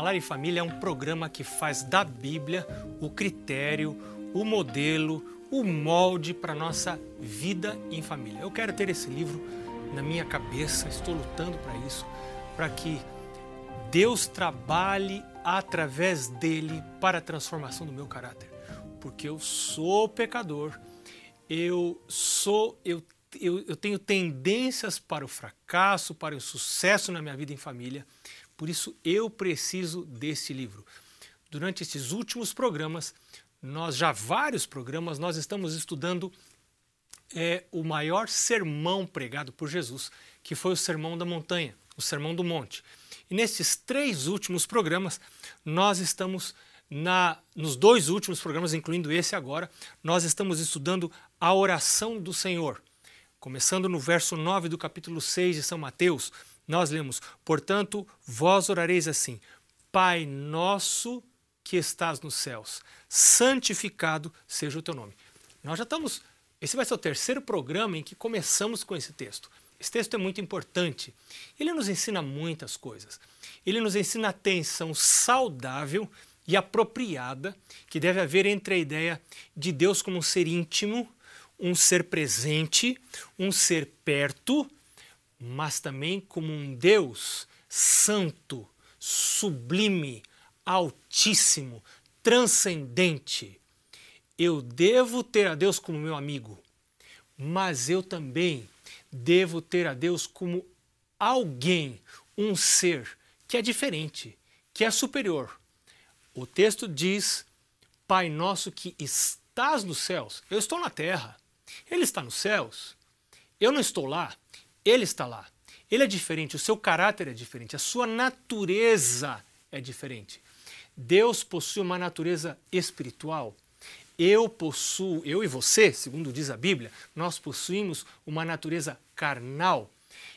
Olá, o programa Lar e Família é um programa que faz da Bíblia o critério, o modelo, o molde para nossa vida em família. Eu quero ter esse livro na minha cabeça, estou lutando para isso, para que Deus trabalhe através dele para a transformação do meu caráter, porque eu sou pecador, eu sou eu eu, eu tenho tendências para o fracasso, para o sucesso na minha vida em família. Por isso eu preciso desse livro. Durante esses últimos programas, nós já vários programas, nós estamos estudando é, o maior sermão pregado por Jesus, que foi o Sermão da Montanha, o Sermão do Monte. E nesses três últimos programas, nós estamos na, nos dois últimos programas, incluindo esse agora, nós estamos estudando a oração do Senhor. Começando no verso 9 do capítulo 6 de São Mateus, nós lemos: Portanto, vós orareis assim: Pai nosso que estás nos céus, santificado seja o teu nome. Nós já estamos. Esse vai ser o terceiro programa em que começamos com esse texto. Esse texto é muito importante. Ele nos ensina muitas coisas. Ele nos ensina a tensão saudável e apropriada que deve haver entre a ideia de Deus como um ser íntimo um ser presente, um ser perto, mas também como um Deus santo, sublime, altíssimo, transcendente. Eu devo ter a Deus como meu amigo, mas eu também devo ter a Deus como alguém, um ser que é diferente, que é superior. O texto diz: Pai nosso que estás nos céus, eu estou na terra. Ele está nos céus. Eu não estou lá. Ele está lá. Ele é diferente, o seu caráter é diferente, a sua natureza é diferente. Deus possui uma natureza espiritual. Eu possuo, eu e você, segundo diz a Bíblia, nós possuímos uma natureza carnal.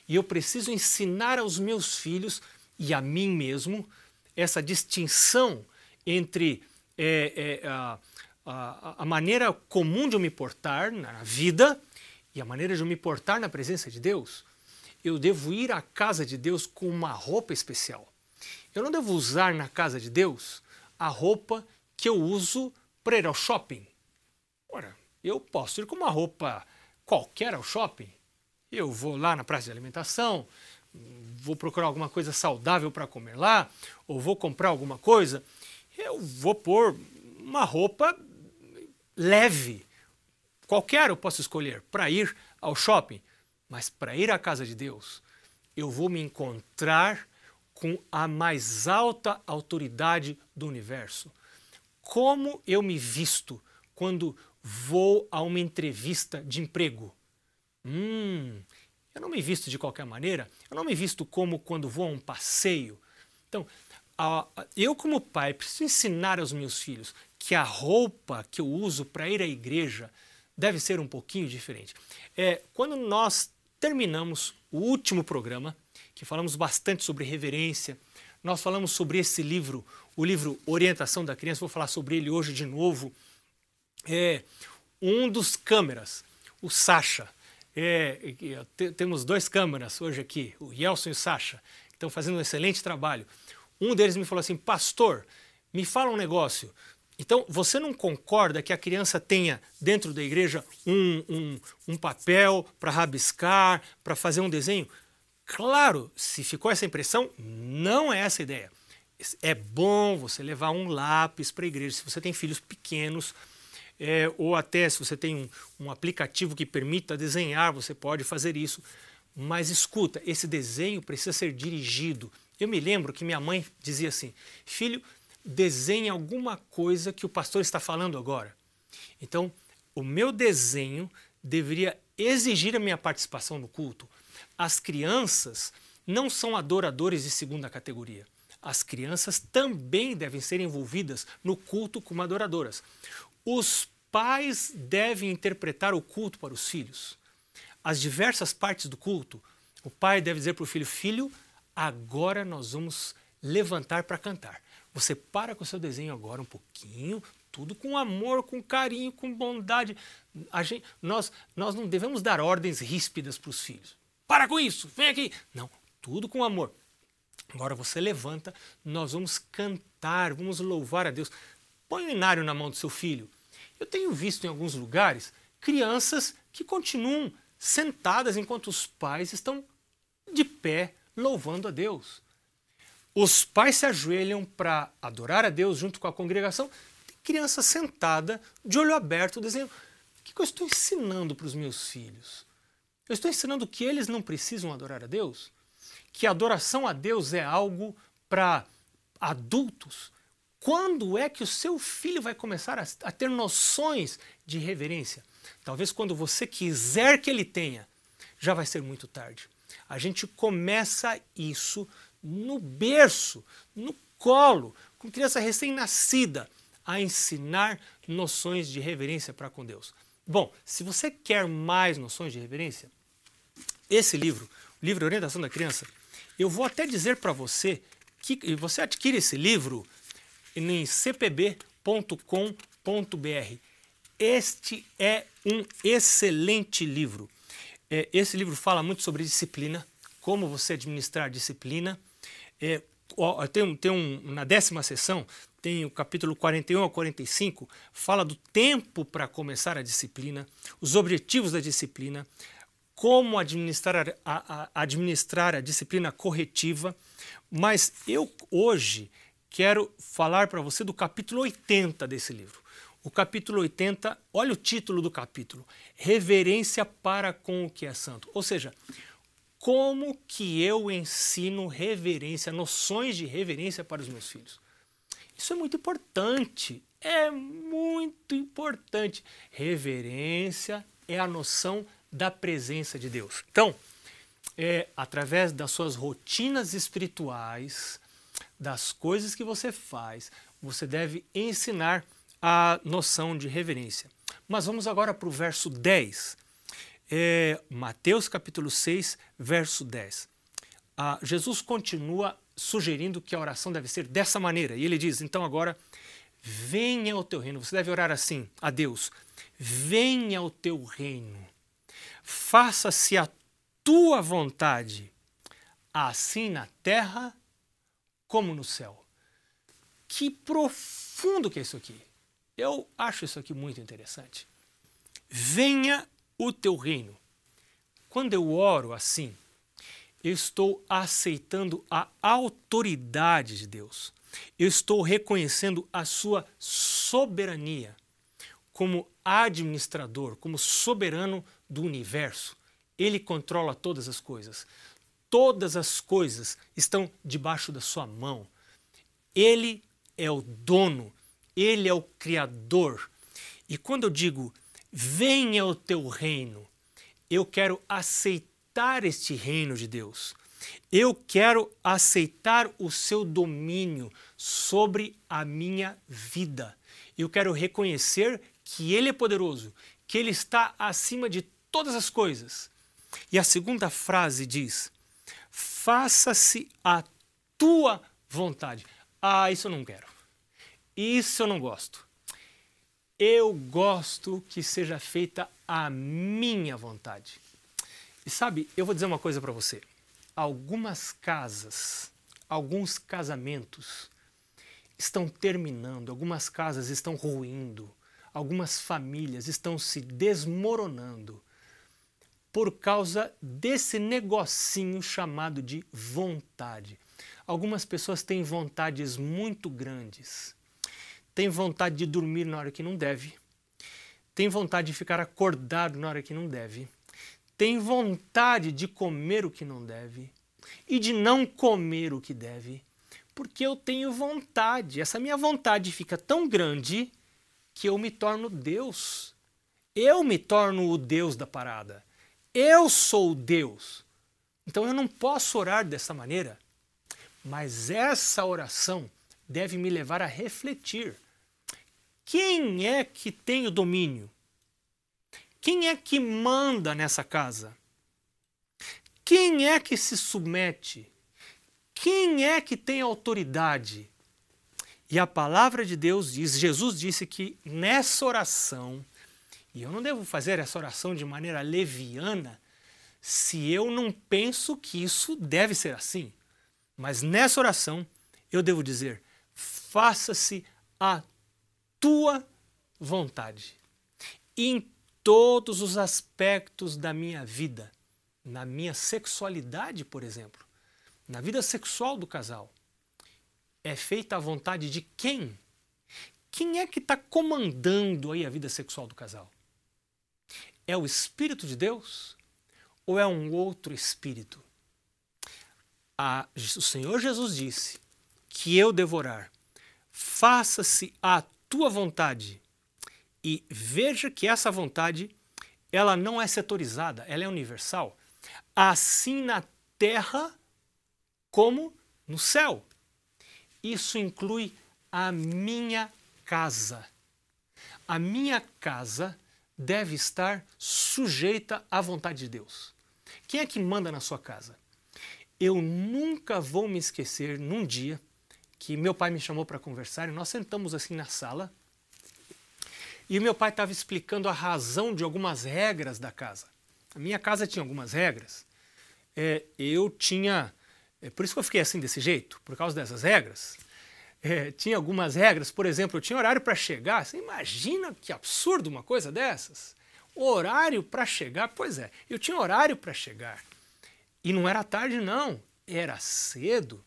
E eu preciso ensinar aos meus filhos e a mim mesmo essa distinção entre é, é, a, a, a maneira comum de eu me portar na vida e a maneira de eu me portar na presença de Deus, eu devo ir à casa de Deus com uma roupa especial. Eu não devo usar na casa de Deus a roupa que eu uso para ir ao shopping. Ora, eu posso ir com uma roupa qualquer ao shopping. Eu vou lá na praça de alimentação, vou procurar alguma coisa saudável para comer lá, ou vou comprar alguma coisa. Eu vou pôr uma roupa leve. Qualquer eu posso escolher para ir ao shopping, mas para ir à casa de Deus, eu vou me encontrar com a mais alta autoridade do universo. Como eu me visto quando vou a uma entrevista de emprego? Hum, eu não me visto de qualquer maneira, eu não me visto como quando vou a um passeio. Então, eu, como pai, preciso ensinar aos meus filhos que a roupa que eu uso para ir à igreja deve ser um pouquinho diferente. É, quando nós terminamos o último programa, que falamos bastante sobre reverência, nós falamos sobre esse livro, o livro Orientação da Criança, vou falar sobre ele hoje de novo. É, um dos câmeras, o Sasha, é, temos dois câmeras hoje aqui, o Yelson e o Sasha, que estão fazendo um excelente trabalho. Um deles me falou assim, pastor, me fala um negócio. Então, você não concorda que a criança tenha dentro da igreja um, um, um papel para rabiscar, para fazer um desenho? Claro, se ficou essa impressão, não é essa a ideia. É bom você levar um lápis para a igreja. Se você tem filhos pequenos, é, ou até se você tem um, um aplicativo que permita desenhar, você pode fazer isso. Mas escuta, esse desenho precisa ser dirigido. Eu me lembro que minha mãe dizia assim: filho, desenhe alguma coisa que o pastor está falando agora. Então, o meu desenho deveria exigir a minha participação no culto. As crianças não são adoradores de segunda categoria. As crianças também devem ser envolvidas no culto como adoradoras. Os pais devem interpretar o culto para os filhos. As diversas partes do culto, o pai deve dizer para o filho: Filho, agora nós vamos levantar para cantar. Você para com o seu desenho agora um pouquinho, tudo com amor, com carinho, com bondade. Gente, nós, nós não devemos dar ordens ríspidas para os filhos. Para com isso, vem aqui. Não, tudo com amor. Agora você levanta, nós vamos cantar, vamos louvar a Deus. Põe o inário na mão do seu filho. Eu tenho visto em alguns lugares crianças que continuam sentadas enquanto os pais estão de pé louvando a Deus. Os pais se ajoelham para adorar a Deus junto com a congregação. Tem criança sentada, de olho aberto, dizendo: O que eu estou ensinando para os meus filhos? Eu estou ensinando que eles não precisam adorar a Deus? Que a adoração a Deus é algo para adultos? Quando é que o seu filho vai começar a, a ter noções de reverência? Talvez quando você quiser que ele tenha, já vai ser muito tarde. A gente começa isso no berço, no colo, com criança recém-nascida, a ensinar noções de reverência para com Deus. Bom, se você quer mais noções de reverência, esse livro, o livro Orientação da Criança, eu vou até dizer para você que você adquire esse livro em cpb.com.br. Este é um excelente livro. É, esse livro fala muito sobre disciplina, como você administrar disciplina. É, tem, tem um, na décima sessão, tem o capítulo 41 a 45, fala do tempo para começar a disciplina, os objetivos da disciplina, como administrar a, a, administrar a disciplina corretiva. Mas eu hoje quero falar para você do capítulo 80 desse livro. O capítulo 80, olha o título do capítulo: Reverência para com o que é santo. Ou seja, como que eu ensino reverência, noções de reverência para os meus filhos. Isso é muito importante, é muito importante. Reverência é a noção da presença de Deus. Então, é através das suas rotinas espirituais, das coisas que você faz, você deve ensinar a noção de reverência. Mas vamos agora para o verso 10 é, Mateus capítulo 6, verso 10. Ah, Jesus continua sugerindo que a oração deve ser dessa maneira. E ele diz: então agora, venha o teu reino. Você deve orar assim a Deus: venha o teu reino, faça-se a tua vontade, assim na terra como no céu. Que profundo que é isso aqui. Eu acho isso aqui muito interessante. Venha o teu reino. Quando eu oro assim, eu estou aceitando a autoridade de Deus. Eu estou reconhecendo a sua soberania como administrador, como soberano do universo. Ele controla todas as coisas. Todas as coisas estão debaixo da sua mão. Ele é o dono, ele é o criador. E quando eu digo venha o teu reino. Eu quero aceitar este reino de Deus. Eu quero aceitar o seu domínio sobre a minha vida. Eu quero reconhecer que Ele é poderoso, que Ele está acima de todas as coisas. E a segunda frase diz: Faça-se a tua vontade. Ah, isso eu não quero. Isso eu não gosto. Eu gosto que seja feita a minha vontade. E sabe, eu vou dizer uma coisa para você. Algumas casas, alguns casamentos estão terminando, algumas casas estão ruindo, algumas famílias estão se desmoronando por causa desse negocinho chamado de vontade. Algumas pessoas têm vontades muito grandes tem vontade de dormir na hora que não deve, tem vontade de ficar acordado na hora que não deve, tem vontade de comer o que não deve e de não comer o que deve, porque eu tenho vontade. Essa minha vontade fica tão grande que eu me torno Deus. Eu me torno o Deus da parada. Eu sou Deus. Então eu não posso orar dessa maneira. Mas essa oração deve me levar a refletir quem é que tem o domínio? Quem é que manda nessa casa? Quem é que se submete? Quem é que tem autoridade? E a palavra de Deus diz, Jesus disse que nessa oração, e eu não devo fazer essa oração de maneira leviana se eu não penso que isso deve ser assim. Mas nessa oração eu devo dizer: faça-se a tua vontade. em todos os aspectos da minha vida, na minha sexualidade, por exemplo, na vida sexual do casal, é feita a vontade de quem? Quem é que está comandando aí a vida sexual do casal? É o Espírito de Deus ou é um outro Espírito? A, o Senhor Jesus disse que eu devorar, faça-se a tua vontade. E veja que essa vontade, ela não é setorizada, ela é universal. Assim na terra como no céu. Isso inclui a minha casa. A minha casa deve estar sujeita à vontade de Deus. Quem é que manda na sua casa? Eu nunca vou me esquecer num dia que meu pai me chamou para conversar e nós sentamos assim na sala e meu pai estava explicando a razão de algumas regras da casa. A minha casa tinha algumas regras. É, eu tinha. É por isso que eu fiquei assim desse jeito, por causa dessas regras. É, tinha algumas regras, por exemplo, eu tinha horário para chegar. Você imagina que absurdo uma coisa dessas? Horário para chegar? Pois é, eu tinha horário para chegar. E não era tarde, não, era cedo.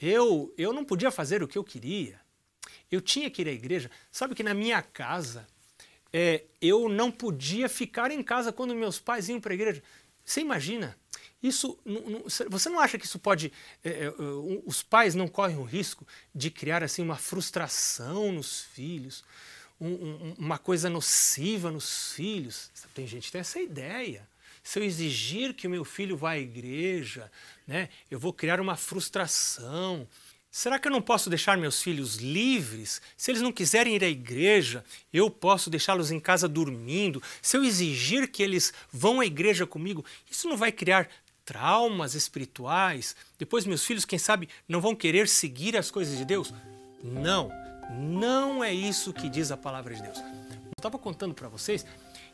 Eu, eu não podia fazer o que eu queria. Eu tinha que ir à igreja. Sabe que na minha casa, é, eu não podia ficar em casa quando meus pais iam para a igreja. Você imagina? Isso, você não acha que isso pode, é, é, os pais não correm o risco de criar assim uma frustração nos filhos, um, um, uma coisa nociva nos filhos? Tem gente que tem essa ideia se eu exigir que o meu filho vá à igreja, né, eu vou criar uma frustração. Será que eu não posso deixar meus filhos livres? Se eles não quiserem ir à igreja, eu posso deixá-los em casa dormindo. Se eu exigir que eles vão à igreja comigo, isso não vai criar traumas espirituais? Depois meus filhos, quem sabe, não vão querer seguir as coisas de Deus? Não, não é isso que diz a palavra de Deus. Eu estava contando para vocês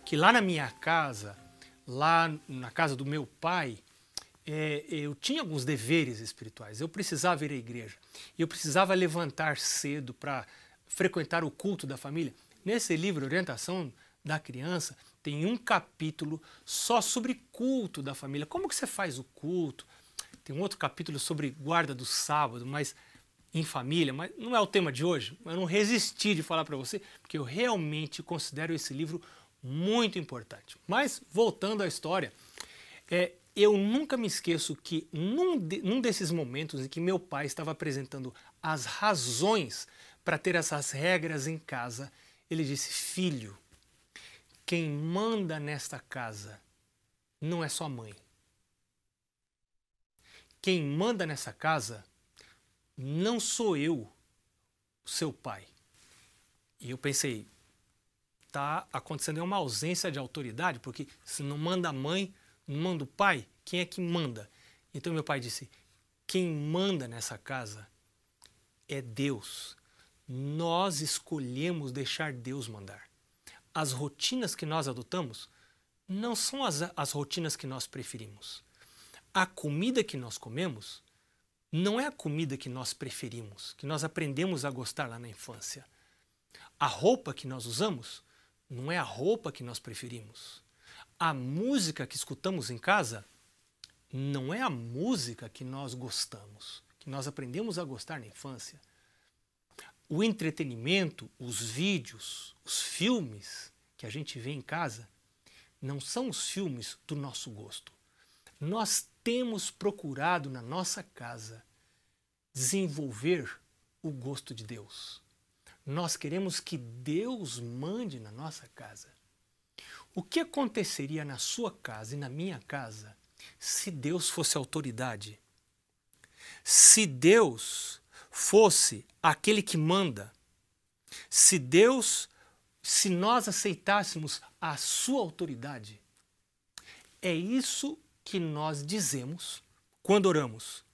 que lá na minha casa, lá na casa do meu pai, é, eu tinha alguns deveres espirituais. Eu precisava ir à igreja. Eu precisava levantar cedo para frequentar o culto da família. Nesse livro, Orientação da Criança, tem um capítulo só sobre culto da família. Como que você faz o culto? Tem um outro capítulo sobre guarda do sábado, mas em família, mas não é o tema de hoje. Eu não resisti de falar para você, porque eu realmente considero esse livro muito importante. Mas, voltando à história, é, eu nunca me esqueço que num, de, num desses momentos em que meu pai estava apresentando as razões para ter essas regras em casa, ele disse: Filho, quem manda nesta casa não é sua mãe. Quem manda nessa casa não sou eu, seu pai. E eu pensei, está acontecendo uma ausência de autoridade, porque se não manda a mãe, manda o pai, quem é que manda? Então meu pai disse: quem manda nessa casa é Deus. Nós escolhemos deixar Deus mandar. As rotinas que nós adotamos não são as, as rotinas que nós preferimos. A comida que nós comemos não é a comida que nós preferimos, que nós aprendemos a gostar lá na infância. A roupa que nós usamos não é a roupa que nós preferimos. A música que escutamos em casa não é a música que nós gostamos, que nós aprendemos a gostar na infância. O entretenimento, os vídeos, os filmes que a gente vê em casa não são os filmes do nosso gosto. Nós temos procurado na nossa casa desenvolver o gosto de Deus. Nós queremos que Deus mande na nossa casa. O que aconteceria na sua casa e na minha casa se Deus fosse autoridade? Se Deus fosse aquele que manda? Se Deus, se nós aceitássemos a sua autoridade? É isso que nós dizemos quando oramos.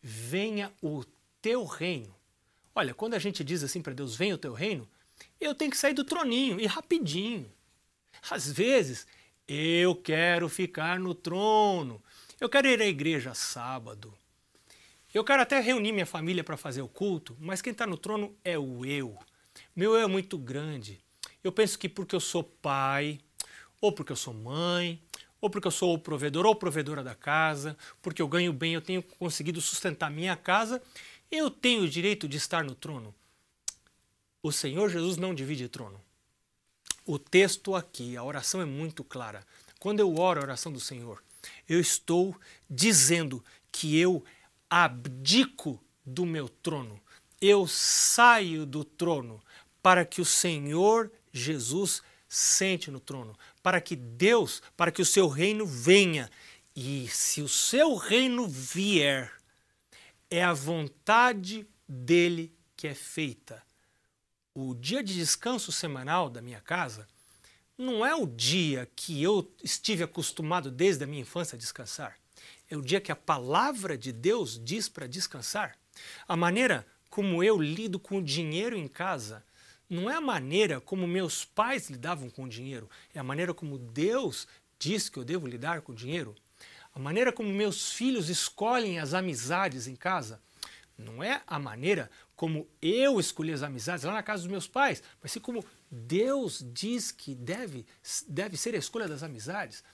Venha o teu reino Olha, quando a gente diz assim para Deus, venha o teu reino, eu tenho que sair do troninho e rapidinho. Às vezes, eu quero ficar no trono. Eu quero ir à igreja sábado. Eu quero até reunir minha família para fazer o culto, mas quem está no trono é o eu. Meu eu é muito grande. Eu penso que porque eu sou pai, ou porque eu sou mãe, ou porque eu sou o provedor ou provedora da casa, porque eu ganho bem, eu tenho conseguido sustentar minha casa, eu tenho o direito de estar no trono. O Senhor Jesus não divide trono. O texto aqui, a oração é muito clara. Quando eu oro a oração do Senhor, eu estou dizendo que eu abdico do meu trono. Eu saio do trono para que o Senhor Jesus sente no trono, para que Deus, para que o seu reino venha. E se o seu reino vier, é a vontade dele que é feita o dia de descanso semanal da minha casa não é o dia que eu estive acostumado desde a minha infância a descansar. É o dia que a palavra de Deus diz para descansar. A maneira como eu lido com o dinheiro em casa não é a maneira como meus pais lidavam com o dinheiro, é a maneira como Deus diz que eu devo lidar com o dinheiro. A maneira como meus filhos escolhem as amizades em casa não é a maneira como eu escolhi as amizades lá na casa dos meus pais, mas sim como Deus diz que deve, deve ser a escolha das amizades.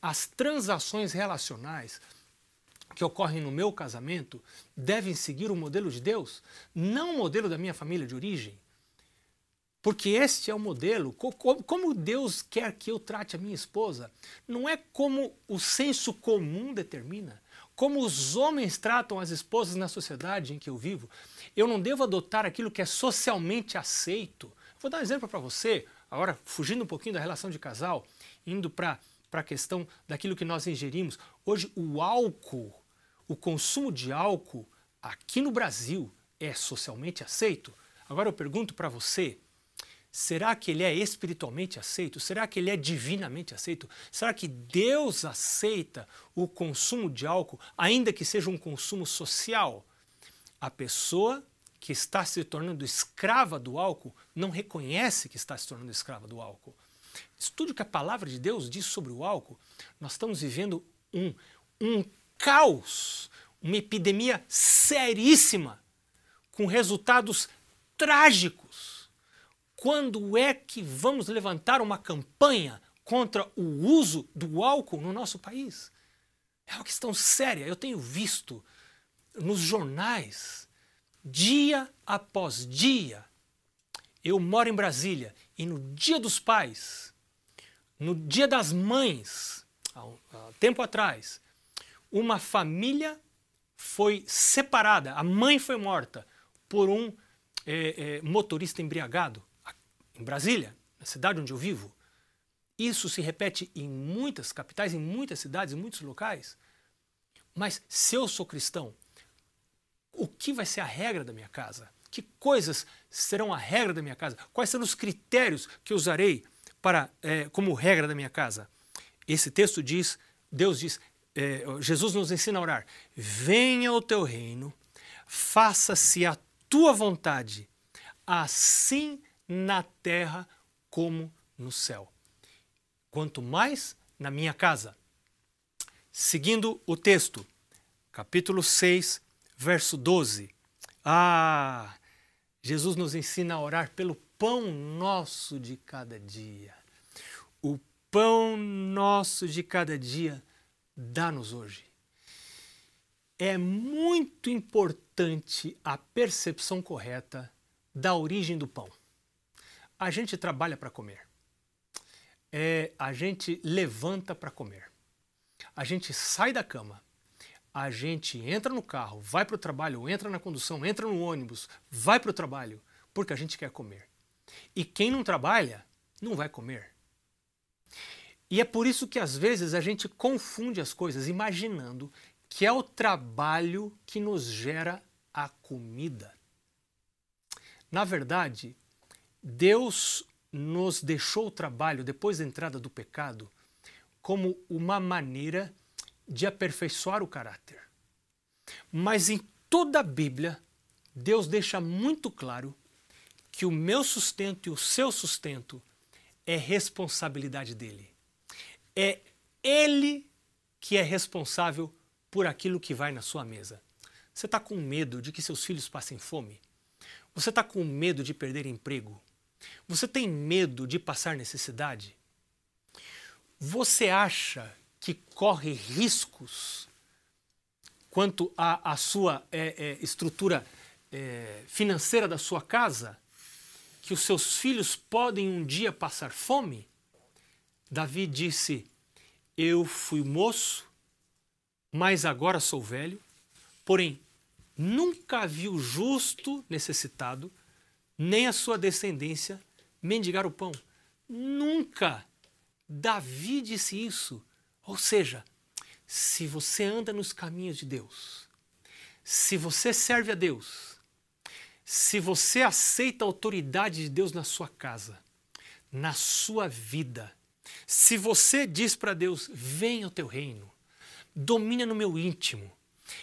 As transações relacionais que ocorrem no meu casamento devem seguir o modelo de Deus, não o modelo da minha família de origem. Porque este é o modelo, como Deus quer que eu trate a minha esposa, não é como o senso comum determina como os homens tratam as esposas na sociedade em que eu vivo, eu não devo adotar aquilo que é socialmente aceito. Vou dar um exemplo para você, agora fugindo um pouquinho da relação de casal, indo para a questão daquilo que nós ingerimos. Hoje, o álcool, o consumo de álcool aqui no Brasil é socialmente aceito? Agora eu pergunto para você, Será que ele é espiritualmente aceito? Será que ele é divinamente aceito? Será que Deus aceita o consumo de álcool, ainda que seja um consumo social? A pessoa que está se tornando escrava do álcool não reconhece que está se tornando escrava do álcool. Estude o que a palavra de Deus diz sobre o álcool. Nós estamos vivendo um, um caos, uma epidemia seríssima, com resultados trágicos quando é que vamos levantar uma campanha contra o uso do álcool no nosso país? É uma questão séria. Eu tenho visto nos jornais, dia após dia. Eu moro em Brasília e no Dia dos Pais, no Dia das Mães, há um tempo atrás, uma família foi separada, a mãe foi morta por um é, é, motorista embriagado em Brasília, na cidade onde eu vivo. Isso se repete em muitas capitais, em muitas cidades, em muitos locais. Mas se eu sou cristão, o que vai ser a regra da minha casa? Que coisas serão a regra da minha casa? Quais serão os critérios que eu usarei para é, como regra da minha casa? Esse texto diz, Deus diz, é, Jesus nos ensina a orar: Venha o teu reino, faça-se a tua vontade, assim na terra como no céu. Quanto mais na minha casa. Seguindo o texto, capítulo 6, verso 12. Ah, Jesus nos ensina a orar pelo pão nosso de cada dia. O pão nosso de cada dia dá-nos hoje. É muito importante a percepção correta da origem do pão. A gente trabalha para comer. É, a gente levanta para comer. A gente sai da cama. A gente entra no carro, vai para o trabalho, entra na condução, entra no ônibus, vai para o trabalho, porque a gente quer comer. E quem não trabalha, não vai comer. E é por isso que às vezes a gente confunde as coisas, imaginando que é o trabalho que nos gera a comida. Na verdade, Deus nos deixou o trabalho depois da entrada do pecado como uma maneira de aperfeiçoar o caráter. Mas em toda a Bíblia, Deus deixa muito claro que o meu sustento e o seu sustento é responsabilidade dele. É ele que é responsável por aquilo que vai na sua mesa. Você está com medo de que seus filhos passem fome? Você está com medo de perder emprego? Você tem medo de passar necessidade? Você acha que corre riscos quanto à, sua é, é, estrutura é, financeira da sua casa? Que os seus filhos podem um dia passar fome? Davi disse: Eu fui moço, mas agora sou velho. Porém, nunca vi o justo necessitado, nem a sua descendência mendigar o pão. Nunca! Davi disse isso. Ou seja, se você anda nos caminhos de Deus, se você serve a Deus, se você aceita a autoridade de Deus na sua casa, na sua vida, se você diz para Deus: venha o teu reino, domina no meu íntimo,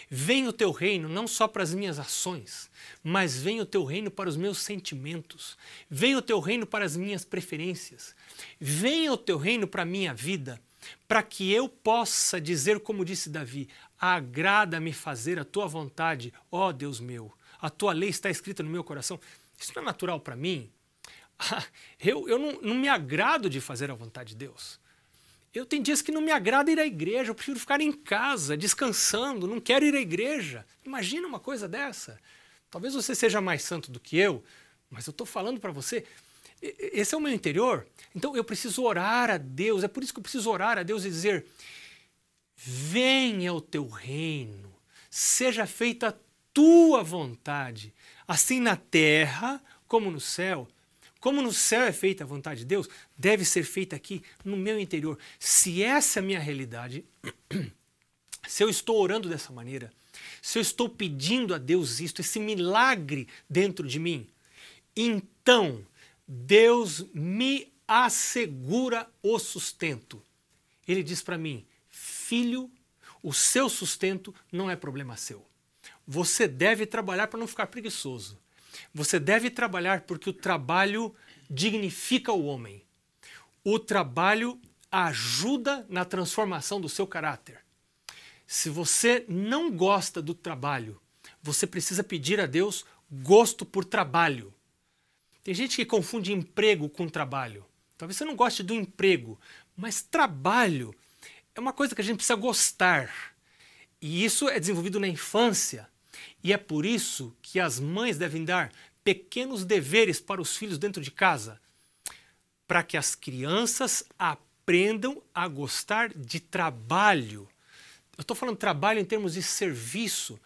venha o teu reino não só para as minhas ações, mas venha o teu reino para os meus sentimentos, venha o teu reino para as minhas preferências, venha o teu reino para a minha vida, para que eu possa dizer, como disse Davi: agrada-me fazer a tua vontade, ó Deus meu, a tua lei está escrita no meu coração. Isso não é natural para mim? eu, eu não, não me agrado de fazer a vontade de Deus. Eu tenho dias que não me agrada ir à igreja, eu prefiro ficar em casa, descansando, não quero ir à igreja. Imagina uma coisa dessa. Talvez você seja mais santo do que eu, mas eu estou falando para você, esse é o meu interior. Então eu preciso orar a Deus, é por isso que eu preciso orar a Deus e dizer: venha o teu reino, seja feita a tua vontade, assim na terra como no céu. Como no céu é feita a vontade de Deus, deve ser feita aqui no meu interior. Se essa é a minha realidade, se eu estou orando dessa maneira, se eu estou pedindo a Deus isto, esse milagre dentro de mim, então Deus me assegura o sustento. Ele diz para mim: Filho, o seu sustento não é problema seu. Você deve trabalhar para não ficar preguiçoso. Você deve trabalhar porque o trabalho dignifica o homem. O trabalho ajuda na transformação do seu caráter. Se você não gosta do trabalho, você precisa pedir a Deus gosto por trabalho. Tem gente que confunde emprego com trabalho. Talvez você não goste do emprego, mas trabalho é uma coisa que a gente precisa gostar. E isso é desenvolvido na infância. E é por isso que as mães devem dar pequenos deveres para os filhos dentro de casa, para que as crianças aprendam a gostar de trabalho. Eu estou falando trabalho em termos de serviço.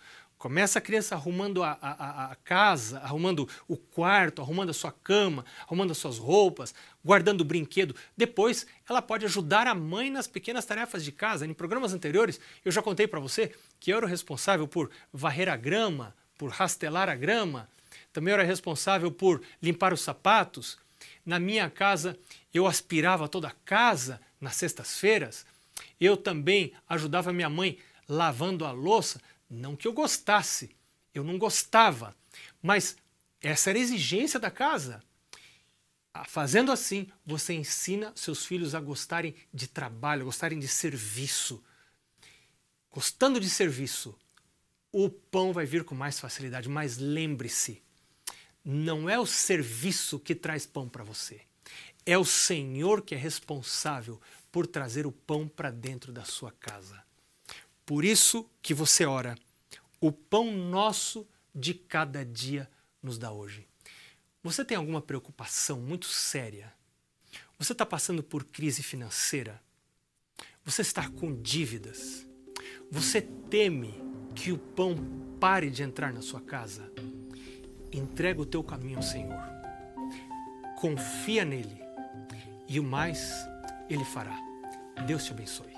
Começa a criança arrumando a, a, a, casa, arrumando o quarto, arrumando a sua cama, arrumando as suas roupas, guardando o brinquedo. Depois, ela pode ajudar a mãe nas pequenas tarefas de casa. Em programas anteriores, eu já contei para você que eu era o responsável por varrer a grama, por rastelar a grama, também era responsável por limpar os sapatos. Na minha casa, eu aspirava toda a casa nas sextas-feiras. Eu também ajudava minha mãe lavando a louça. Não que eu gostasse, eu não gostava, mas essa era a exigência da casa. Ah, fazendo assim, você ensina seus filhos a gostarem de trabalho, a gostarem de serviço gostando de serviço, o pão vai vir com mais facilidade. Mas lembre-se, não é o serviço que traz pão para você. É o Senhor que é responsável por trazer o pão para dentro da sua casa. Por isso que você ora, o pão nosso de cada dia nos dá hoje. Você tem alguma preocupação muito séria? Você está passando por crise financeira? Você está com dívidas? Você teme que o pão pare de entrar na sua casa? Entrega o teu caminho ao Senhor. Confia nele e o mais ele fará. Deus te abençoe.